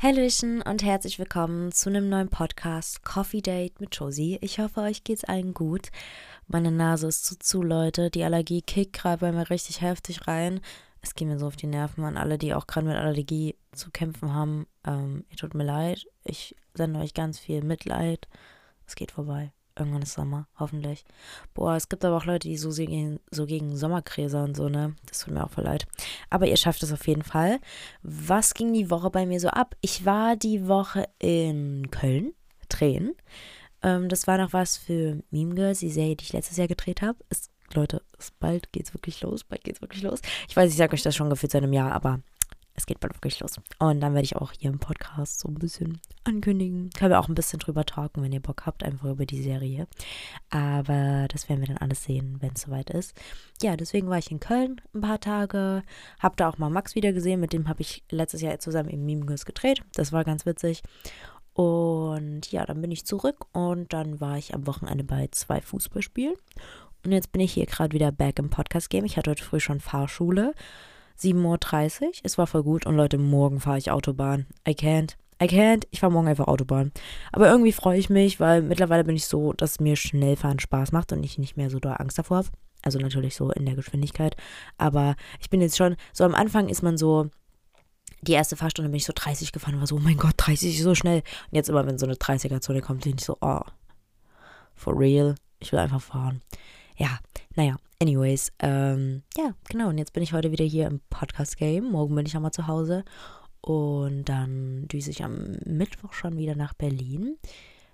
Hallöchen und herzlich willkommen zu einem neuen Podcast Coffee Date mit Josie. Ich hoffe, euch geht's allen gut. Meine Nase ist zu zu, Leute. Die Allergie kickt gerade bei mir richtig heftig rein. Es geht mir so auf die Nerven an alle, die auch gerade mit Allergie zu kämpfen haben. Ähm, ihr tut mir leid. Ich sende euch ganz viel Mitleid. Es geht vorbei. Irgendwann ist Sommer, hoffentlich. Boah, es gibt aber auch Leute, die so gegen, so gegen Sommerkräser und so, ne? Das tut mir auch voll leid. Aber ihr schafft es auf jeden Fall. Was ging die Woche bei mir so ab? Ich war die Woche in Köln drehen. Ähm, das war noch was für Meme Girls, die Serie, die ich letztes Jahr gedreht habe. Leute, bald geht's wirklich los, bald geht's wirklich los. Ich weiß, ich sage euch das schon gefühlt seit einem Jahr, aber es geht bald wirklich los. Und dann werde ich auch hier im Podcast so ein bisschen ankündigen. Können wir auch ein bisschen drüber talken, wenn ihr Bock habt, einfach über die Serie. Aber das werden wir dann alles sehen, wenn es soweit ist. Ja, deswegen war ich in Köln ein paar Tage. Hab da auch mal Max wieder gesehen. Mit dem habe ich letztes Jahr zusammen im Mimgus gedreht. Das war ganz witzig. Und ja, dann bin ich zurück und dann war ich am Wochenende bei zwei Fußballspielen. Und jetzt bin ich hier gerade wieder back im Podcast-Game. Ich hatte heute früh schon Fahrschule. 7.30 Uhr. Es war voll gut. Und Leute, morgen fahre ich Autobahn. I can't. I can't. Ich fahre morgen einfach Autobahn. Aber irgendwie freue ich mich, weil mittlerweile bin ich so, dass mir Schnellfahren Spaß macht und ich nicht mehr so da Angst davor habe. Also natürlich so in der Geschwindigkeit. Aber ich bin jetzt schon, so am Anfang ist man so, die erste Fahrstunde bin ich so 30 gefahren und war so, oh mein Gott, 30 ist so schnell. Und jetzt immer, wenn so eine 30er-Zone kommt, bin ich so, oh, for real, ich will einfach fahren. Ja, naja, anyways, ähm, ja, genau. Und jetzt bin ich heute wieder hier im Podcast-Game. Morgen bin ich nochmal zu Hause. Und dann düse ich am Mittwoch schon wieder nach Berlin.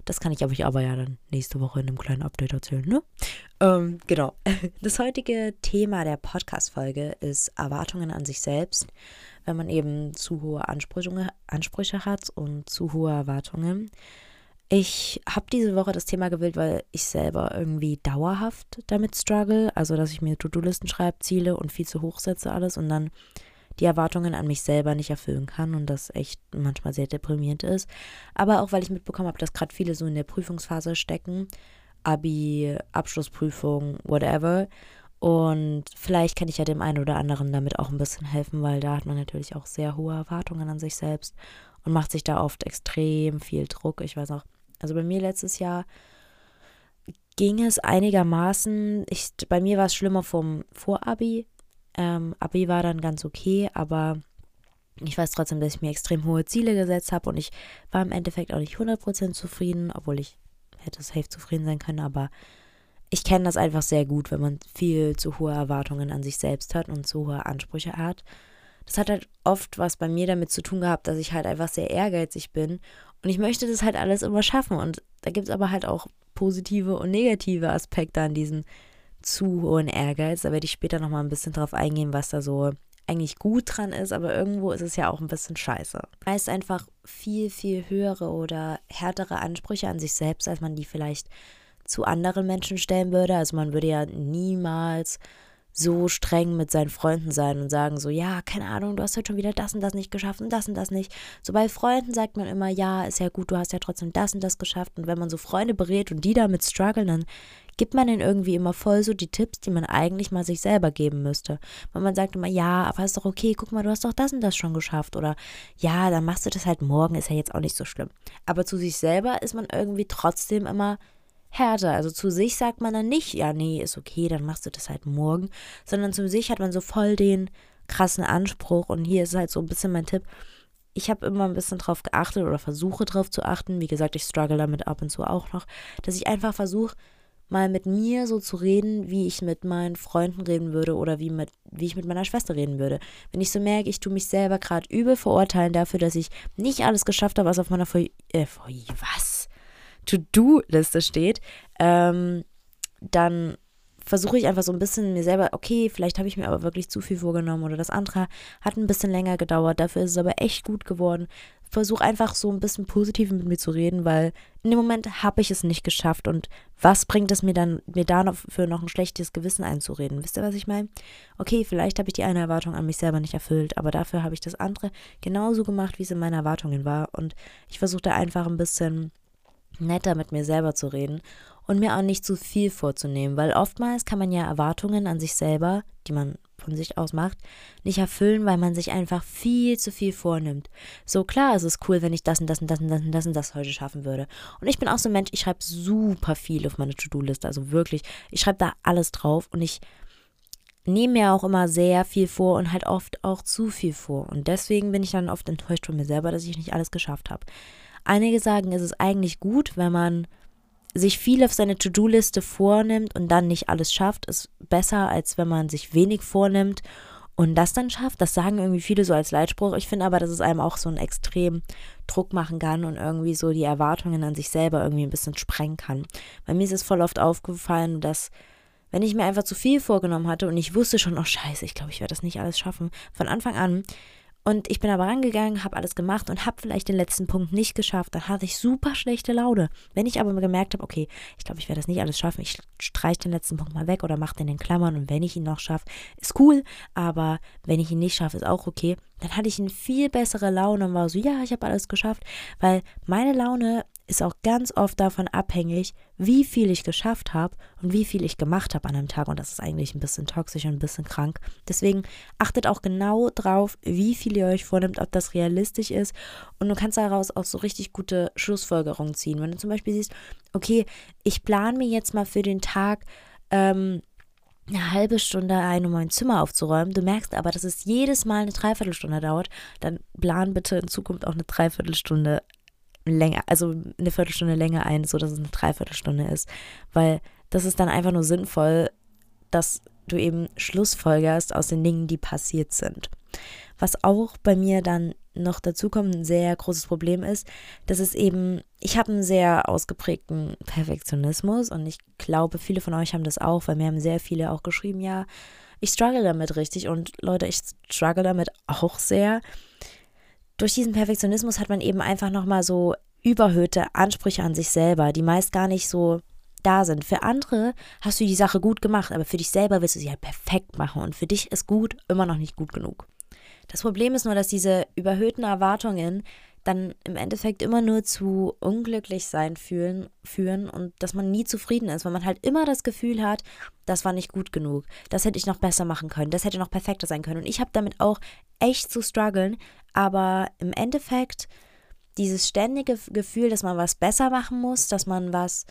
Das kann ich euch aber ja dann nächste Woche in einem kleinen Update erzählen, ne? Ähm, genau. Das heutige Thema der Podcast-Folge ist Erwartungen an sich selbst. Wenn man eben zu hohe Ansprüche, Ansprüche hat und zu hohe Erwartungen. Ich habe diese Woche das Thema gewählt, weil ich selber irgendwie dauerhaft damit struggle. Also, dass ich mir To-Do-Listen schreibe, Ziele und viel zu hoch setze alles und dann die Erwartungen an mich selber nicht erfüllen kann und das echt manchmal sehr deprimierend ist. Aber auch, weil ich mitbekommen habe, dass gerade viele so in der Prüfungsphase stecken. Abi, Abschlussprüfung, whatever. Und vielleicht kann ich ja dem einen oder anderen damit auch ein bisschen helfen, weil da hat man natürlich auch sehr hohe Erwartungen an sich selbst und macht sich da oft extrem viel Druck. Ich weiß auch, also bei mir letztes Jahr ging es einigermaßen. Ich, bei mir war es schlimmer vom Vorabi. Ähm, Abi war dann ganz okay, aber ich weiß trotzdem, dass ich mir extrem hohe Ziele gesetzt habe und ich war im Endeffekt auch nicht 100% zufrieden, obwohl ich hätte safe zufrieden sein können, aber ich kenne das einfach sehr gut, wenn man viel zu hohe Erwartungen an sich selbst hat und zu hohe Ansprüche hat. Das hat halt oft was bei mir damit zu tun gehabt, dass ich halt einfach sehr ehrgeizig bin und ich möchte das halt alles immer schaffen. Und da gibt es aber halt auch positive und negative Aspekte an diesem zu hohen Ehrgeiz. Da werde ich später nochmal ein bisschen drauf eingehen, was da so eigentlich gut dran ist, aber irgendwo ist es ja auch ein bisschen scheiße. Heißt einfach viel, viel höhere oder härtere Ansprüche an sich selbst, als man die vielleicht zu anderen Menschen stellen würde. Also man würde ja niemals so streng mit seinen Freunden sein und sagen so, ja, keine Ahnung, du hast heute schon wieder das und das nicht geschafft und das und das nicht. So bei Freunden sagt man immer, ja, ist ja gut, du hast ja trotzdem das und das geschafft. Und wenn man so Freunde berät und die damit strugglen, dann gibt man ihnen irgendwie immer voll so die Tipps, die man eigentlich mal sich selber geben müsste. Weil man sagt immer, ja, aber ist doch okay, guck mal, du hast doch das und das schon geschafft. Oder ja, dann machst du das halt morgen, ist ja jetzt auch nicht so schlimm. Aber zu sich selber ist man irgendwie trotzdem immer härter. Also zu sich sagt man dann nicht, ja, nee, ist okay, dann machst du das halt morgen, sondern zu sich hat man so voll den krassen Anspruch. Und hier ist halt so ein bisschen mein Tipp. Ich habe immer ein bisschen drauf geachtet oder versuche drauf zu achten. Wie gesagt, ich struggle damit ab und zu auch noch, dass ich einfach versuche, mal mit mir so zu reden, wie ich mit meinen Freunden reden würde oder wie, mit, wie ich mit meiner Schwester reden würde. Wenn ich so merke, ich tue mich selber gerade übel verurteilen dafür, dass ich nicht alles geschafft habe, was auf meiner Folie, äh, Folie, was? To-Do-Liste steht, ähm, dann versuche ich einfach so ein bisschen mir selber, okay, vielleicht habe ich mir aber wirklich zu viel vorgenommen oder das andere hat ein bisschen länger gedauert, dafür ist es aber echt gut geworden. Versuche einfach so ein bisschen positiv mit mir zu reden, weil in dem Moment habe ich es nicht geschafft und was bringt es mir dann, mir da noch für noch ein schlechtes Gewissen einzureden? Wisst ihr, was ich meine? Okay, vielleicht habe ich die eine Erwartung an mich selber nicht erfüllt, aber dafür habe ich das andere genauso gemacht, wie es in meinen Erwartungen war und ich versuche da einfach ein bisschen netter mit mir selber zu reden und mir auch nicht zu viel vorzunehmen, weil oftmals kann man ja Erwartungen an sich selber, die man von sich aus macht, nicht erfüllen, weil man sich einfach viel zu viel vornimmt. So klar ist es cool, wenn ich das und das und das und das und das und das heute schaffen würde. Und ich bin auch so ein Mensch, ich schreibe super viel auf meine To-Do-Liste, also wirklich, ich schreibe da alles drauf und ich nehme mir auch immer sehr viel vor und halt oft auch zu viel vor. Und deswegen bin ich dann oft enttäuscht von mir selber, dass ich nicht alles geschafft habe. Einige sagen, es ist eigentlich gut, wenn man sich viel auf seine To-Do-Liste vornimmt und dann nicht alles schafft, ist besser, als wenn man sich wenig vornimmt und das dann schafft. Das sagen irgendwie viele so als Leitspruch. Ich finde aber, dass es einem auch so einen extrem Druck machen kann und irgendwie so die Erwartungen an sich selber irgendwie ein bisschen sprengen kann. Bei mir ist es voll oft aufgefallen, dass wenn ich mir einfach zu viel vorgenommen hatte und ich wusste schon, oh scheiße, ich glaube, ich werde das nicht alles schaffen, von Anfang an und ich bin aber rangegangen, habe alles gemacht und habe vielleicht den letzten Punkt nicht geschafft. Dann hatte ich super schlechte Laune. Wenn ich aber gemerkt habe, okay, ich glaube, ich werde das nicht alles schaffen, ich streiche den letzten Punkt mal weg oder mache den in Klammern und wenn ich ihn noch schaffe, ist cool. Aber wenn ich ihn nicht schaffe, ist auch okay. Dann hatte ich eine viel bessere Laune und war so, ja, ich habe alles geschafft. Weil meine Laune ist auch ganz oft davon abhängig, wie viel ich geschafft habe und wie viel ich gemacht habe an einem Tag. Und das ist eigentlich ein bisschen toxisch und ein bisschen krank. Deswegen achtet auch genau drauf, wie viel ihr euch vornimmt, ob das realistisch ist. Und du kannst daraus auch so richtig gute Schlussfolgerungen ziehen. Wenn du zum Beispiel siehst, okay, ich plane mir jetzt mal für den Tag ähm, eine halbe Stunde ein, um mein Zimmer aufzuräumen. Du merkst aber, dass es jedes Mal eine Dreiviertelstunde dauert. Dann plan bitte in Zukunft auch eine Dreiviertelstunde länger, also eine Viertelstunde länger ein, so dass es eine Dreiviertelstunde ist. Weil das ist dann einfach nur sinnvoll, dass du eben Schlussfolgerst aus den Dingen, die passiert sind. Was auch bei mir dann noch dazu kommt, ein sehr großes Problem ist, dass es eben, ich habe einen sehr ausgeprägten Perfektionismus und ich glaube, viele von euch haben das auch, weil mir haben sehr viele auch geschrieben, ja, ich struggle damit richtig und Leute, ich struggle damit auch sehr durch diesen Perfektionismus hat man eben einfach nochmal so überhöhte Ansprüche an sich selber, die meist gar nicht so da sind. Für andere hast du die Sache gut gemacht, aber für dich selber willst du sie halt perfekt machen und für dich ist gut immer noch nicht gut genug. Das Problem ist nur, dass diese überhöhten Erwartungen dann im Endeffekt immer nur zu unglücklich sein fühlen, führen und dass man nie zufrieden ist, weil man halt immer das Gefühl hat, das war nicht gut genug, das hätte ich noch besser machen können, das hätte noch perfekter sein können. Und ich habe damit auch echt zu strugglen, aber im Endeffekt dieses ständige Gefühl, dass man was besser machen muss, dass man was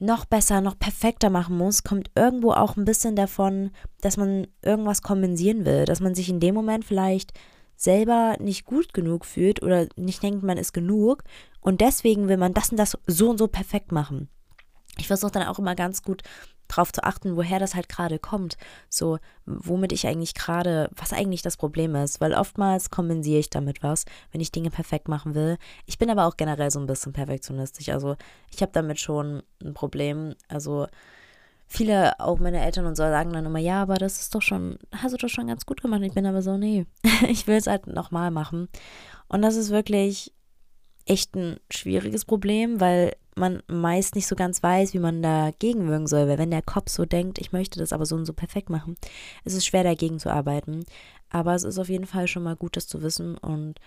noch besser, noch perfekter machen muss, kommt irgendwo auch ein bisschen davon, dass man irgendwas kompensieren will, dass man sich in dem Moment vielleicht selber nicht gut genug fühlt oder nicht denkt, man ist genug und deswegen will man das und das so und so perfekt machen. Ich versuche dann auch immer ganz gut drauf zu achten, woher das halt gerade kommt. So, womit ich eigentlich gerade, was eigentlich das Problem ist. Weil oftmals kompensiere ich damit was, wenn ich Dinge perfekt machen will. Ich bin aber auch generell so ein bisschen perfektionistisch. Also ich habe damit schon ein Problem. Also viele, auch meine Eltern und so, sagen dann immer, ja, aber das ist doch schon, hast du doch schon ganz gut gemacht. Ich bin aber so, nee, ich will es halt nochmal machen. Und das ist wirklich echt ein schwieriges Problem, weil man meist nicht so ganz weiß, wie man dagegen wirken soll. Weil wenn der Kopf so denkt, ich möchte das aber so und so perfekt machen, ist es schwer dagegen zu arbeiten. Aber es ist auf jeden Fall schon mal gut, das zu wissen und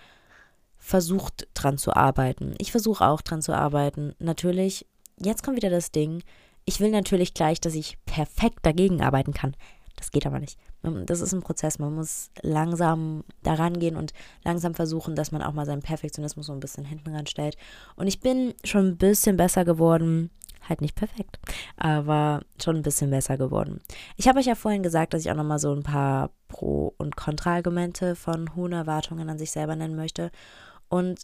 versucht dran zu arbeiten. Ich versuche auch dran zu arbeiten. Natürlich, jetzt kommt wieder das Ding. Ich will natürlich gleich, dass ich perfekt dagegen arbeiten kann. Das geht aber nicht. Das ist ein Prozess. Man muss langsam daran gehen und langsam versuchen, dass man auch mal seinen Perfektionismus so ein bisschen hinten ranstellt. Und ich bin schon ein bisschen besser geworden. Halt nicht perfekt, aber schon ein bisschen besser geworden. Ich habe euch ja vorhin gesagt, dass ich auch nochmal so ein paar Pro- und Kontraargumente von hohen Erwartungen an sich selber nennen möchte. Und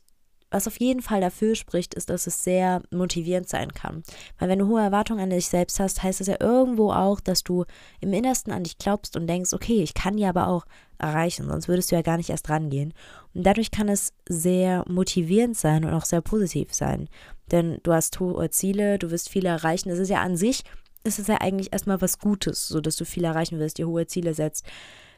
was auf jeden Fall dafür spricht, ist, dass es sehr motivierend sein kann. Weil wenn du hohe Erwartungen an dich selbst hast, heißt es ja irgendwo auch, dass du im Innersten an dich glaubst und denkst, okay, ich kann die aber auch erreichen, sonst würdest du ja gar nicht erst rangehen. Und dadurch kann es sehr motivierend sein und auch sehr positiv sein. Denn du hast hohe Ziele, du wirst viel erreichen. Es ist ja an sich, es ist ja eigentlich erstmal was Gutes, so dass du viel erreichen wirst, dir hohe Ziele setzt,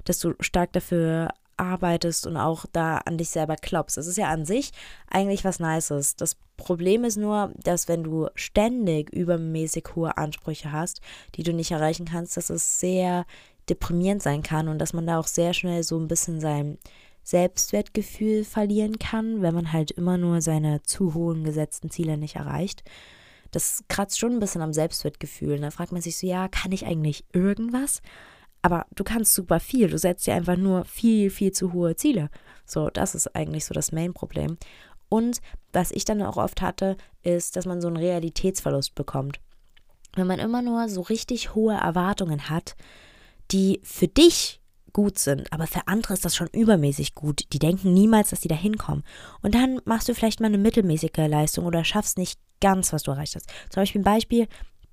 dass du stark dafür arbeitest und auch da an dich selber glaubst. Das ist ja an sich eigentlich was Nices. Das Problem ist nur, dass wenn du ständig übermäßig hohe Ansprüche hast, die du nicht erreichen kannst, dass es sehr deprimierend sein kann und dass man da auch sehr schnell so ein bisschen sein Selbstwertgefühl verlieren kann, wenn man halt immer nur seine zu hohen gesetzten Ziele nicht erreicht. Das kratzt schon ein bisschen am Selbstwertgefühl. Da fragt man sich so, ja, kann ich eigentlich irgendwas? Aber du kannst super viel. Du setzt dir einfach nur viel, viel zu hohe Ziele. So, das ist eigentlich so das Main-Problem. Und was ich dann auch oft hatte, ist, dass man so einen Realitätsverlust bekommt. Wenn man immer nur so richtig hohe Erwartungen hat, die für dich gut sind, aber für andere ist das schon übermäßig gut. Die denken niemals, dass die da hinkommen. Und dann machst du vielleicht mal eine mittelmäßige Leistung oder schaffst nicht ganz, was du erreicht hast. Zum Beispiel ein Beispiel,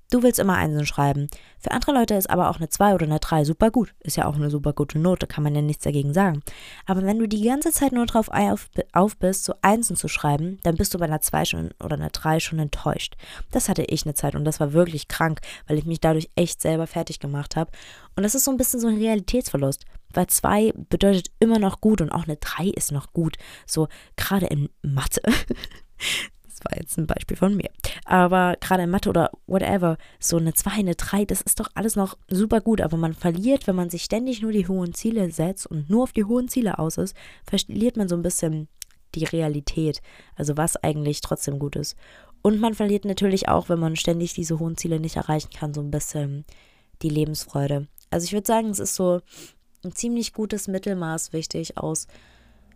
Du willst immer Einsen schreiben. Für andere Leute ist aber auch eine 2 oder eine 3 super gut. Ist ja auch eine super gute Note, kann man ja nichts dagegen sagen. Aber wenn du die ganze Zeit nur drauf auf, auf bist, so Einsen zu schreiben, dann bist du bei einer 2 schon oder einer 3 schon enttäuscht. Das hatte ich eine Zeit und das war wirklich krank, weil ich mich dadurch echt selber fertig gemacht habe. Und das ist so ein bisschen so ein Realitätsverlust. Weil 2 bedeutet immer noch gut und auch eine 3 ist noch gut. So gerade in Mathe. Das war jetzt ein Beispiel von mir. Aber gerade in Mathe oder whatever, so eine 2, eine 3, das ist doch alles noch super gut. Aber man verliert, wenn man sich ständig nur die hohen Ziele setzt und nur auf die hohen Ziele aus ist, verliert man so ein bisschen die Realität. Also was eigentlich trotzdem gut ist. Und man verliert natürlich auch, wenn man ständig diese hohen Ziele nicht erreichen kann, so ein bisschen die Lebensfreude. Also ich würde sagen, es ist so ein ziemlich gutes Mittelmaß wichtig aus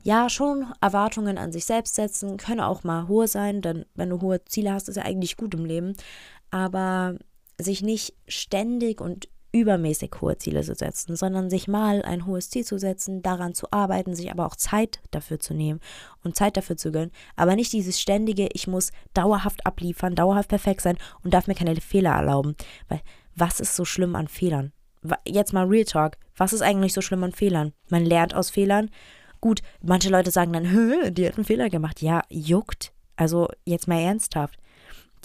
ja, schon Erwartungen an sich selbst setzen, können auch mal hohe sein, denn wenn du hohe Ziele hast, ist ja eigentlich gut im Leben. Aber sich nicht ständig und übermäßig hohe Ziele zu setzen, sondern sich mal ein hohes Ziel zu setzen, daran zu arbeiten, sich aber auch Zeit dafür zu nehmen und Zeit dafür zu gönnen, aber nicht dieses ständige, ich muss dauerhaft abliefern, dauerhaft perfekt sein und darf mir keine Fehler erlauben, weil was ist so schlimm an Fehlern? Jetzt mal Real Talk, was ist eigentlich so schlimm an Fehlern? Man lernt aus Fehlern, Gut, manche Leute sagen dann, die hat einen Fehler gemacht. Ja, juckt. Also jetzt mal ernsthaft.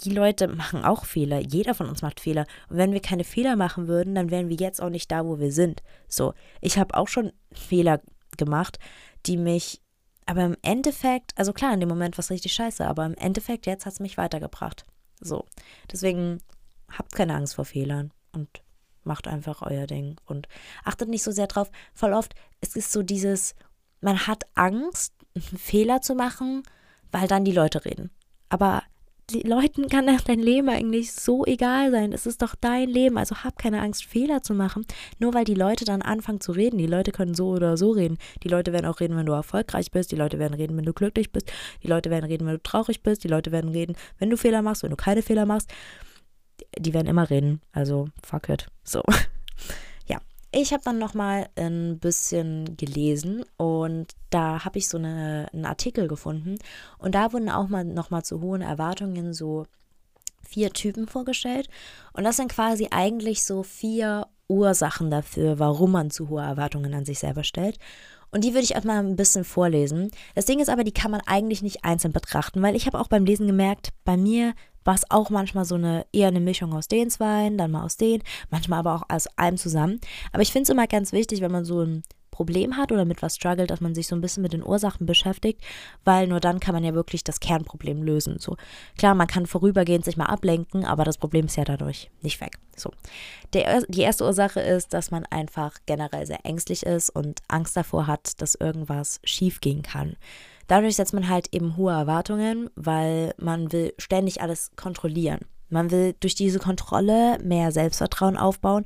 Die Leute machen auch Fehler. Jeder von uns macht Fehler. Und wenn wir keine Fehler machen würden, dann wären wir jetzt auch nicht da, wo wir sind. So, ich habe auch schon Fehler gemacht, die mich, aber im Endeffekt, also klar, in dem Moment war es richtig scheiße, aber im Endeffekt jetzt hat es mich weitergebracht. So, deswegen habt keine Angst vor Fehlern und macht einfach euer Ding und achtet nicht so sehr drauf. Voll oft, es ist so dieses, man hat Angst, einen Fehler zu machen, weil dann die Leute reden. Aber die Leuten kann dein Leben eigentlich so egal sein. Es ist doch dein Leben, also hab keine Angst, Fehler zu machen. Nur weil die Leute dann anfangen zu reden. Die Leute können so oder so reden. Die Leute werden auch reden, wenn du erfolgreich bist. Die Leute werden reden, wenn du glücklich bist. Die Leute werden reden, wenn du traurig bist. Die Leute werden reden, wenn du Fehler machst, wenn du keine Fehler machst. Die werden immer reden. Also fuck it. So. Ich habe dann nochmal ein bisschen gelesen und da habe ich so eine, einen Artikel gefunden und da wurden auch mal nochmal zu hohen Erwartungen so vier Typen vorgestellt und das sind quasi eigentlich so vier Ursachen dafür, warum man zu hohe Erwartungen an sich selber stellt. Und die würde ich erstmal ein bisschen vorlesen. Das Ding ist aber, die kann man eigentlich nicht einzeln betrachten, weil ich habe auch beim Lesen gemerkt, bei mir war es auch manchmal so eine eher eine Mischung aus den zwei, dann mal aus den, manchmal aber auch aus allem zusammen. Aber ich finde es immer ganz wichtig, wenn man so ein Problem hat oder mit was struggelt, dass man sich so ein bisschen mit den Ursachen beschäftigt, weil nur dann kann man ja wirklich das Kernproblem lösen. So klar, man kann vorübergehend sich mal ablenken, aber das Problem ist ja dadurch nicht weg. So, Der, die erste Ursache ist, dass man einfach generell sehr ängstlich ist und Angst davor hat, dass irgendwas schiefgehen kann. Dadurch setzt man halt eben hohe Erwartungen, weil man will ständig alles kontrollieren. Man will durch diese Kontrolle mehr Selbstvertrauen aufbauen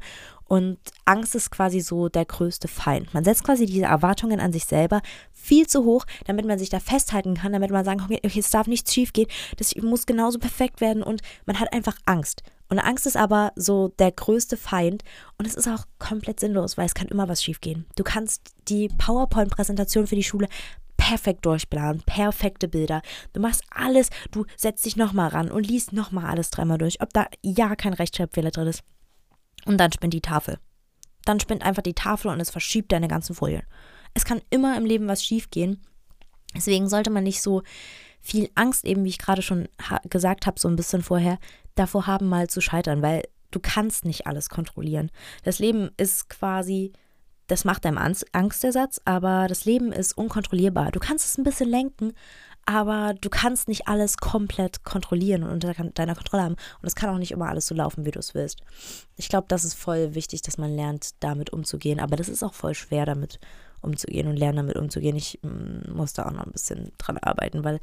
und Angst ist quasi so der größte Feind. Man setzt quasi diese Erwartungen an sich selber viel zu hoch, damit man sich da festhalten kann, damit man sagen kann, okay, es darf nichts schief gehen, das muss genauso perfekt werden und man hat einfach Angst. Und Angst ist aber so der größte Feind und es ist auch komplett sinnlos, weil es kann immer was schiefgehen. Du kannst die PowerPoint-Präsentation für die Schule perfekt durchplanen, perfekte Bilder. Du machst alles, du setzt dich nochmal ran und liest nochmal alles dreimal durch, ob da ja kein Rechtschreibfehler drin ist. Und dann spinnt die Tafel. Dann spinnt einfach die Tafel und es verschiebt deine ganzen Folien. Es kann immer im Leben was schiefgehen. Deswegen sollte man nicht so viel Angst, eben wie ich gerade schon gesagt habe, so ein bisschen vorher, davor haben, mal zu scheitern, weil du kannst nicht alles kontrollieren. Das Leben ist quasi das macht einem Angstersatz, aber das Leben ist unkontrollierbar. Du kannst es ein bisschen lenken, aber du kannst nicht alles komplett kontrollieren und unter deiner Kontrolle haben. Und es kann auch nicht immer alles so laufen, wie du es willst. Ich glaube, das ist voll wichtig, dass man lernt, damit umzugehen. Aber das ist auch voll schwer, damit umzugehen und lernen, damit umzugehen. Ich mm, muss da auch noch ein bisschen dran arbeiten, weil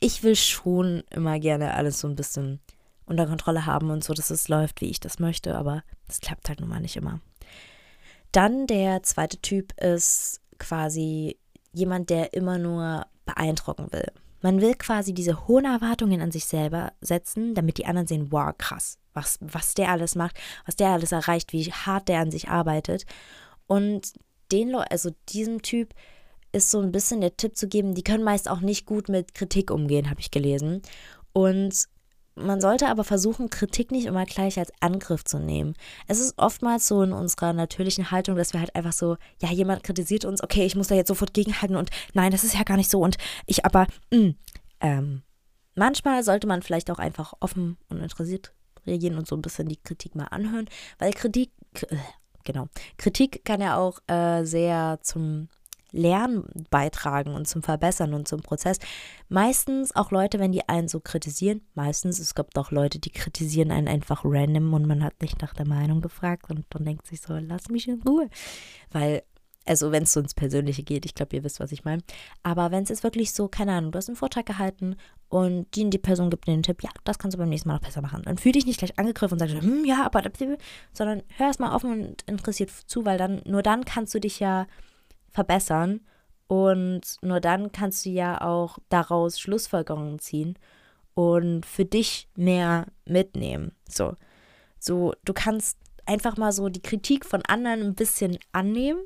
ich will schon immer gerne alles so ein bisschen unter Kontrolle haben und so, dass es läuft, wie ich das möchte. Aber das klappt halt nun mal nicht immer. Dann der zweite Typ ist quasi jemand, der immer nur beeindrucken will. Man will quasi diese hohen Erwartungen an sich selber setzen, damit die anderen sehen, wow, krass, was, was der alles macht, was der alles erreicht, wie hart der an sich arbeitet. Und den Leuten, also diesem Typ, ist so ein bisschen der Tipp zu geben, die können meist auch nicht gut mit Kritik umgehen, habe ich gelesen. Und man sollte aber versuchen, Kritik nicht immer gleich als Angriff zu nehmen. Es ist oftmals so in unserer natürlichen Haltung, dass wir halt einfach so, ja, jemand kritisiert uns, okay, ich muss da jetzt sofort gegenhalten und nein, das ist ja gar nicht so und ich aber, mh, mm, ähm, manchmal sollte man vielleicht auch einfach offen und interessiert reagieren und so ein bisschen die Kritik mal anhören, weil Kritik, äh, genau, Kritik kann ja auch äh, sehr zum Lernen beitragen und zum Verbessern und zum Prozess. Meistens auch Leute, wenn die einen so kritisieren, meistens, es gibt auch Leute, die kritisieren einen einfach random und man hat nicht nach der Meinung gefragt und dann denkt sich so, lass mich in Ruhe. Weil also wenn es so ins Persönliche geht, ich glaube, ihr wisst, was ich meine. Aber wenn es jetzt wirklich so, keine Ahnung, du hast einen Vortrag gehalten und die, die Person gibt dir den Tipp, ja, das kannst du beim nächsten Mal noch besser machen. Dann fühl dich nicht gleich angegriffen und sagst, hm, ja, aber, sondern hör erst mal offen und interessiert zu, weil dann, nur dann kannst du dich ja verbessern. Und nur dann kannst du ja auch daraus Schlussfolgerungen ziehen und für dich mehr mitnehmen. So, so du kannst einfach mal so die Kritik von anderen ein bisschen annehmen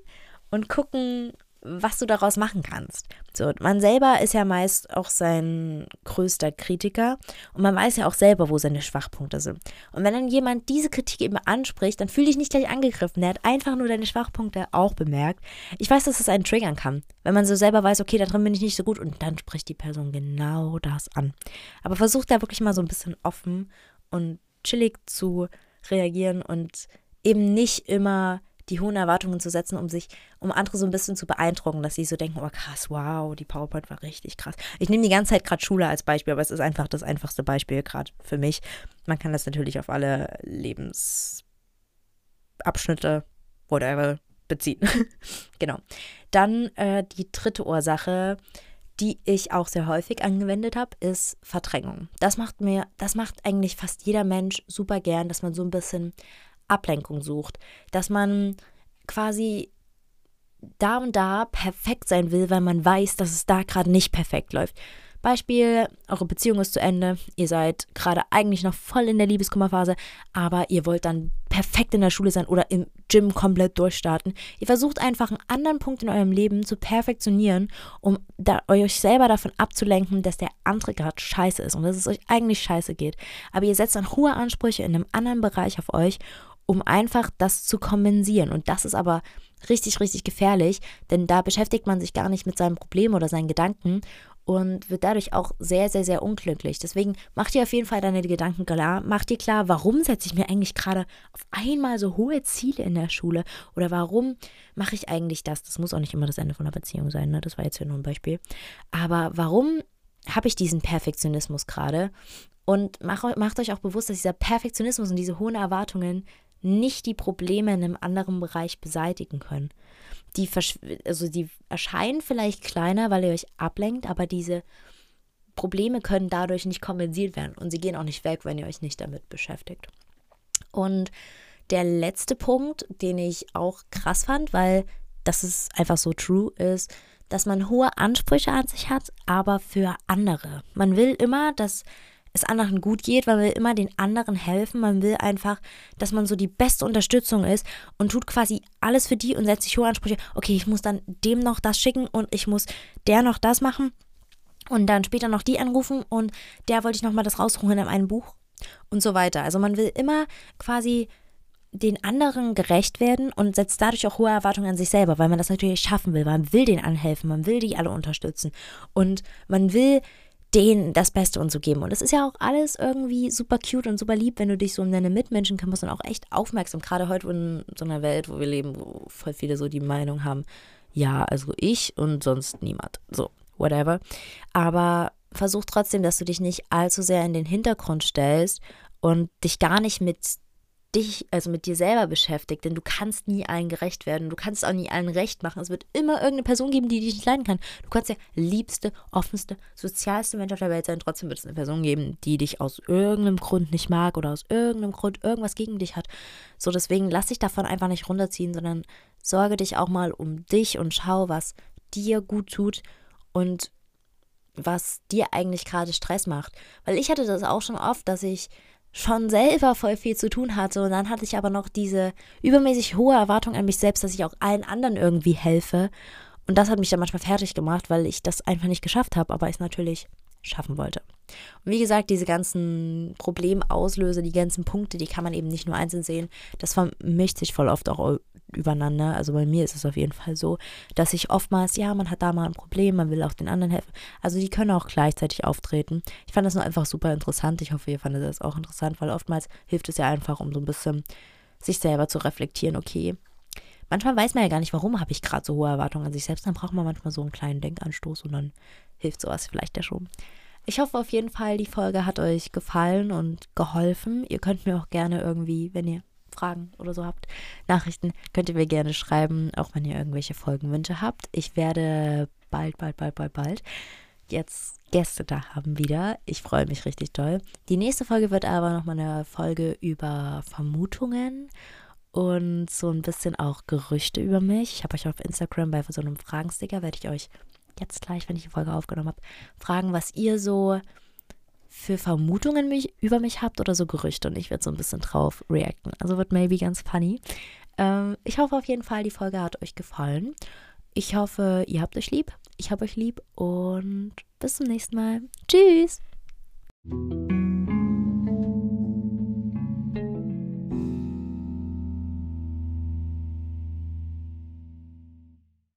und gucken, was du daraus machen kannst. So, man selber ist ja meist auch sein größter Kritiker und man weiß ja auch selber, wo seine Schwachpunkte sind. Und wenn dann jemand diese Kritik eben anspricht, dann fühl dich nicht gleich angegriffen. Der hat einfach nur deine Schwachpunkte auch bemerkt. Ich weiß, dass es einen triggern kann, wenn man so selber weiß, okay, da drin bin ich nicht so gut und dann spricht die Person genau das an. Aber versuch da wirklich mal so ein bisschen offen und chillig zu reagieren und eben nicht immer die hohen Erwartungen zu setzen, um sich, um andere so ein bisschen zu beeindrucken, dass sie so denken, oh krass, wow, die PowerPoint war richtig krass. Ich nehme die ganze Zeit gerade Schule als Beispiel, aber es ist einfach das einfachste Beispiel gerade für mich. Man kann das natürlich auf alle Lebensabschnitte, whatever, beziehen. genau. Dann äh, die dritte Ursache, die ich auch sehr häufig angewendet habe, ist Verdrängung. Das macht mir, das macht eigentlich fast jeder Mensch super gern, dass man so ein bisschen Ablenkung sucht, dass man quasi da und da perfekt sein will, weil man weiß, dass es da gerade nicht perfekt läuft. Beispiel, eure Beziehung ist zu Ende, ihr seid gerade eigentlich noch voll in der Liebeskummerphase, aber ihr wollt dann perfekt in der Schule sein oder im Gym komplett durchstarten. Ihr versucht einfach einen anderen Punkt in eurem Leben zu perfektionieren, um euch selber davon abzulenken, dass der andere gerade scheiße ist und dass es euch eigentlich scheiße geht. Aber ihr setzt dann hohe Ansprüche in einem anderen Bereich auf euch um einfach das zu kompensieren. Und das ist aber richtig, richtig gefährlich, denn da beschäftigt man sich gar nicht mit seinem Problem oder seinen Gedanken und wird dadurch auch sehr, sehr, sehr unglücklich. Deswegen mach dir auf jeden Fall deine Gedanken klar. Mach dir klar, warum setze ich mir eigentlich gerade auf einmal so hohe Ziele in der Schule oder warum mache ich eigentlich das? Das muss auch nicht immer das Ende von einer Beziehung sein, ne? das war jetzt hier nur ein Beispiel. Aber warum habe ich diesen Perfektionismus gerade? Und macht, macht euch auch bewusst, dass dieser Perfektionismus und diese hohen Erwartungen nicht die Probleme in einem anderen Bereich beseitigen können. Die, also die erscheinen vielleicht kleiner, weil ihr euch ablenkt, aber diese Probleme können dadurch nicht kompensiert werden und sie gehen auch nicht weg, wenn ihr euch nicht damit beschäftigt. Und der letzte Punkt, den ich auch krass fand, weil das ist einfach so true ist, dass man hohe Ansprüche an sich hat, aber für andere. Man will immer, dass es anderen gut geht, man will immer den anderen helfen, man will einfach, dass man so die beste Unterstützung ist und tut quasi alles für die und setzt sich hohe Ansprüche. Okay, ich muss dann dem noch das schicken und ich muss der noch das machen und dann später noch die anrufen und der wollte ich noch mal das rausholen in einem Buch und so weiter. Also man will immer quasi den anderen gerecht werden und setzt dadurch auch hohe Erwartungen an sich selber, weil man das natürlich schaffen will. Man will denen anhelfen, man will die alle unterstützen und man will denen das Beste und so geben. Und es ist ja auch alles irgendwie super cute und super lieb, wenn du dich so um deine Mitmenschen kümmerst und auch echt aufmerksam. Gerade heute in so einer Welt, wo wir leben, wo voll viele so die Meinung haben, ja, also ich und sonst niemand. So, whatever. Aber versuch trotzdem, dass du dich nicht allzu sehr in den Hintergrund stellst und dich gar nicht mit dich, also mit dir selber beschäftigt, denn du kannst nie allen gerecht werden. Du kannst auch nie allen recht machen. Es wird immer irgendeine Person geben, die dich nicht leiden kann. Du kannst der liebste, offenste, sozialste Mensch auf der Welt sein. Trotzdem wird es eine Person geben, die dich aus irgendeinem Grund nicht mag oder aus irgendeinem Grund irgendwas gegen dich hat. So, deswegen lass dich davon einfach nicht runterziehen, sondern sorge dich auch mal um dich und schau, was dir gut tut und was dir eigentlich gerade Stress macht. Weil ich hatte das auch schon oft, dass ich schon selber voll viel zu tun hatte und dann hatte ich aber noch diese übermäßig hohe Erwartung an mich selbst, dass ich auch allen anderen irgendwie helfe. Und das hat mich dann manchmal fertig gemacht, weil ich das einfach nicht geschafft habe, aber ich natürlich schaffen wollte. Und wie gesagt, diese ganzen Problemauslöse, die ganzen Punkte, die kann man eben nicht nur einzeln sehen. Das vermischt sich voll oft auch übereinander. Also bei mir ist es auf jeden Fall so, dass ich oftmals, ja, man hat da mal ein Problem, man will auch den anderen helfen. Also die können auch gleichzeitig auftreten. Ich fand das nur einfach super interessant. Ich hoffe, ihr fandet das auch interessant, weil oftmals hilft es ja einfach, um so ein bisschen sich selber zu reflektieren, okay. Manchmal weiß man ja gar nicht, warum habe ich gerade so hohe Erwartungen an sich selbst. Dann braucht man manchmal so einen kleinen Denkanstoß und dann hilft sowas vielleicht ja schon. Ich hoffe auf jeden Fall, die Folge hat euch gefallen und geholfen. Ihr könnt mir auch gerne irgendwie, wenn ihr Fragen oder so habt, Nachrichten, könnt ihr mir gerne schreiben, auch wenn ihr irgendwelche Folgenwünsche habt. Ich werde bald, bald, bald, bald, bald jetzt Gäste da haben wieder. Ich freue mich richtig toll. Die nächste Folge wird aber nochmal eine Folge über Vermutungen und so ein bisschen auch Gerüchte über mich. Ich habe euch auf Instagram bei so einem Fragensticker, werde ich euch jetzt gleich, wenn ich die Folge aufgenommen habe, fragen, was ihr so für Vermutungen mich, über mich habt oder so Gerüchte und ich werde so ein bisschen drauf reacten. Also wird maybe ganz funny. Ähm, ich hoffe auf jeden Fall, die Folge hat euch gefallen. Ich hoffe, ihr habt euch lieb. Ich habe euch lieb und bis zum nächsten Mal. Tschüss.